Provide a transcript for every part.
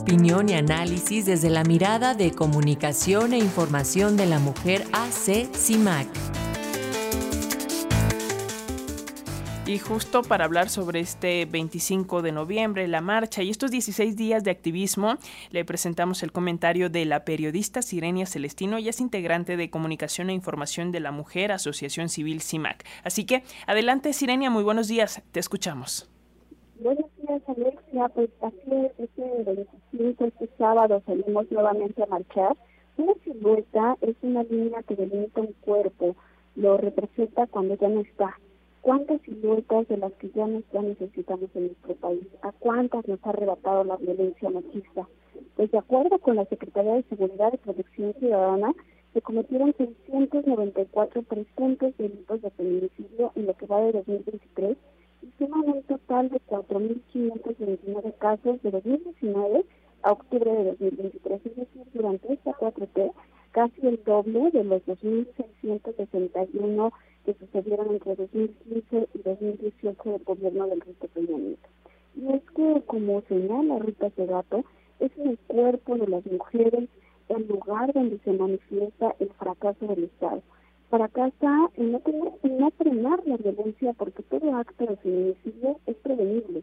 opinión y análisis desde la mirada de comunicación e información de la mujer AC CIMAC. Y justo para hablar sobre este 25 de noviembre, la marcha y estos 16 días de activismo, le presentamos el comentario de la periodista Sirenia Celestino, y es integrante de Comunicación e Información de la Mujer, Asociación Civil CIMAC. Así que, adelante Sirenia, muy buenos días, te escuchamos. Buenos días, Alexia. Pues así es, este 25, este sábado salimos nuevamente a marchar. Una silueta es una línea que delimita un cuerpo, lo representa cuando ya no está ¿Cuántas siluetas de las que ya, necesitamos en nuestro país? ¿A cuántas nos ha arrebatado la violencia machista? Pues de acuerdo con la Secretaría de Seguridad y Protección Ciudadana, se cometieron 694 presuntos delitos de feminicidio en lo que va de 2023 y suman un total de 4.529 casos de 2019 a octubre de 2023. Es decir, durante esta 4T, casi el doble de los 2.661 que sucedieron entre 2015 y 2018 del gobierno del Rito Peña Nieto. Y es que, como señala Rita Segato, es en el cuerpo de las mujeres el lugar donde se manifiesta el fracaso del Estado. Fracasa en no, tener, en no frenar la violencia porque todo acto de feminicidio es prevenible,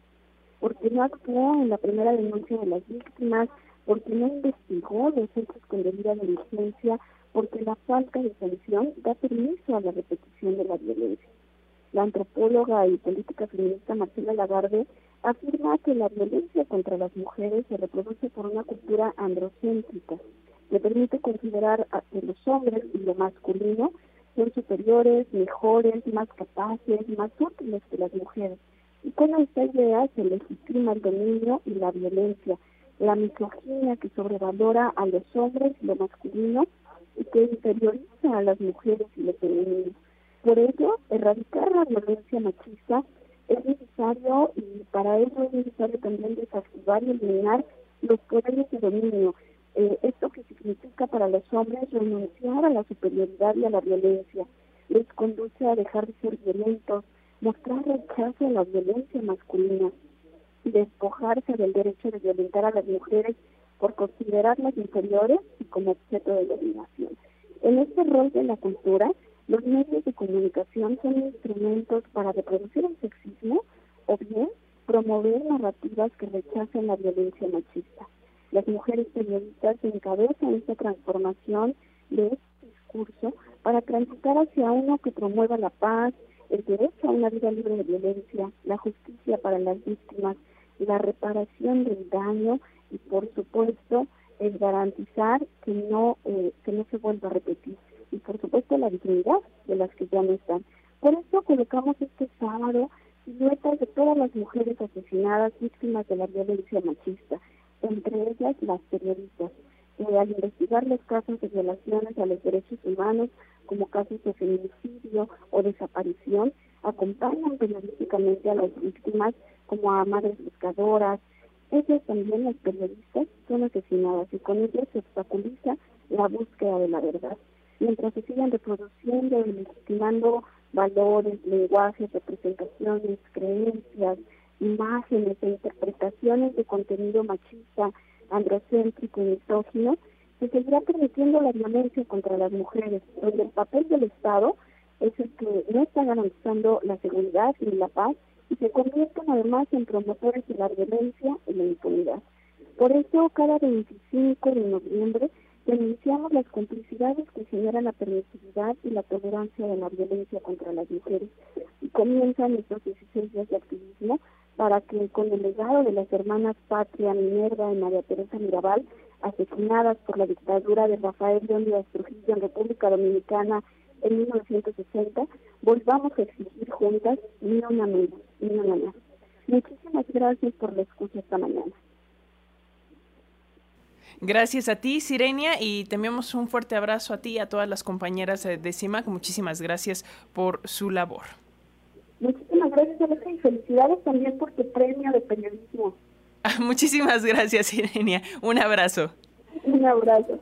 porque no actuó en la primera denuncia de las víctimas, porque no investigó los hechos con debida diligencia, porque la falta de sanción da permiso a la repetición de la violencia. La antropóloga y política feminista Marcela Lagarde afirma que la violencia contra las mujeres se reproduce por una cultura androcéntrica. Le permite considerar a que los hombres y lo masculino son superiores, mejores, más capaces, más útiles que las mujeres. Y con esta idea se legitima el dominio y la violencia, la misoginia que sobrevalora a los hombres y lo masculino y que inferioriza a las mujeres y los femenino. Por ello, erradicar la violencia machista es necesario y para ello es necesario también desactivar y eliminar los poderes de dominio. Eh, que para los hombres renunciar a la superioridad y a la violencia, les conduce a dejar de ser violentos, mostrar rechazo a la violencia masculina, despojarse del derecho de violentar a las mujeres por considerarlas inferiores y como objeto de dominación. En este rol de la cultura, los medios de comunicación son instrumentos para reproducir el sexismo o bien promover narrativas que rechacen la violencia machista. Las mujeres periodistas encabezan esta transformación de este discurso para transitar hacia uno que promueva la paz, el derecho a una vida libre de violencia, la justicia para las víctimas, la reparación del daño y por supuesto el garantizar que no eh, que no se vuelva a repetir y por supuesto la dignidad de las que ya no están. Por eso colocamos este sábado siluetas de todas las mujeres asesinadas víctimas de la violencia machista, entre ellas las periodistas, que al investigar los casos de violaciones a los derechos humanos como casos de feminicidio o desaparición, acompañan periodísticamente a las víctimas como a madres buscadoras, ellas también, las periodistas, son asesinadas y con ellas se obstaculiza la búsqueda de la verdad. Mientras se siguen reproduciendo y legitimando valores, lenguajes, representaciones, creencias, imágenes e interpretaciones de contenido machista, androcéntrico y misógino, se seguirá permitiendo la violencia contra las mujeres, donde el papel del Estado es el que no está garantizando la seguridad ni la paz y se convierten además en promotores de la violencia y la impunidad. Por eso, cada 25 de noviembre denunciamos las complicidades que generan la permisividad y la tolerancia de la violencia contra las mujeres y comienzan estos 16 días de activismo para que con el legado de las hermanas Patria, Minerva y María Teresa Mirabal, asesinadas por la dictadura de Rafael Leónidas Trujillo en República Dominicana en 1960, volvamos a exigir juntas ni una menos, ni una más. Muchísimas gracias por la escucha esta mañana. Gracias a ti, Sirenia, y te enviamos un fuerte abrazo a ti y a todas las compañeras de CIMAC. Muchísimas gracias por su labor. Gracias, Alexa, y felicidades también por tu premio de periodismo. Muchísimas gracias, Sirenia. Un abrazo. Un abrazo.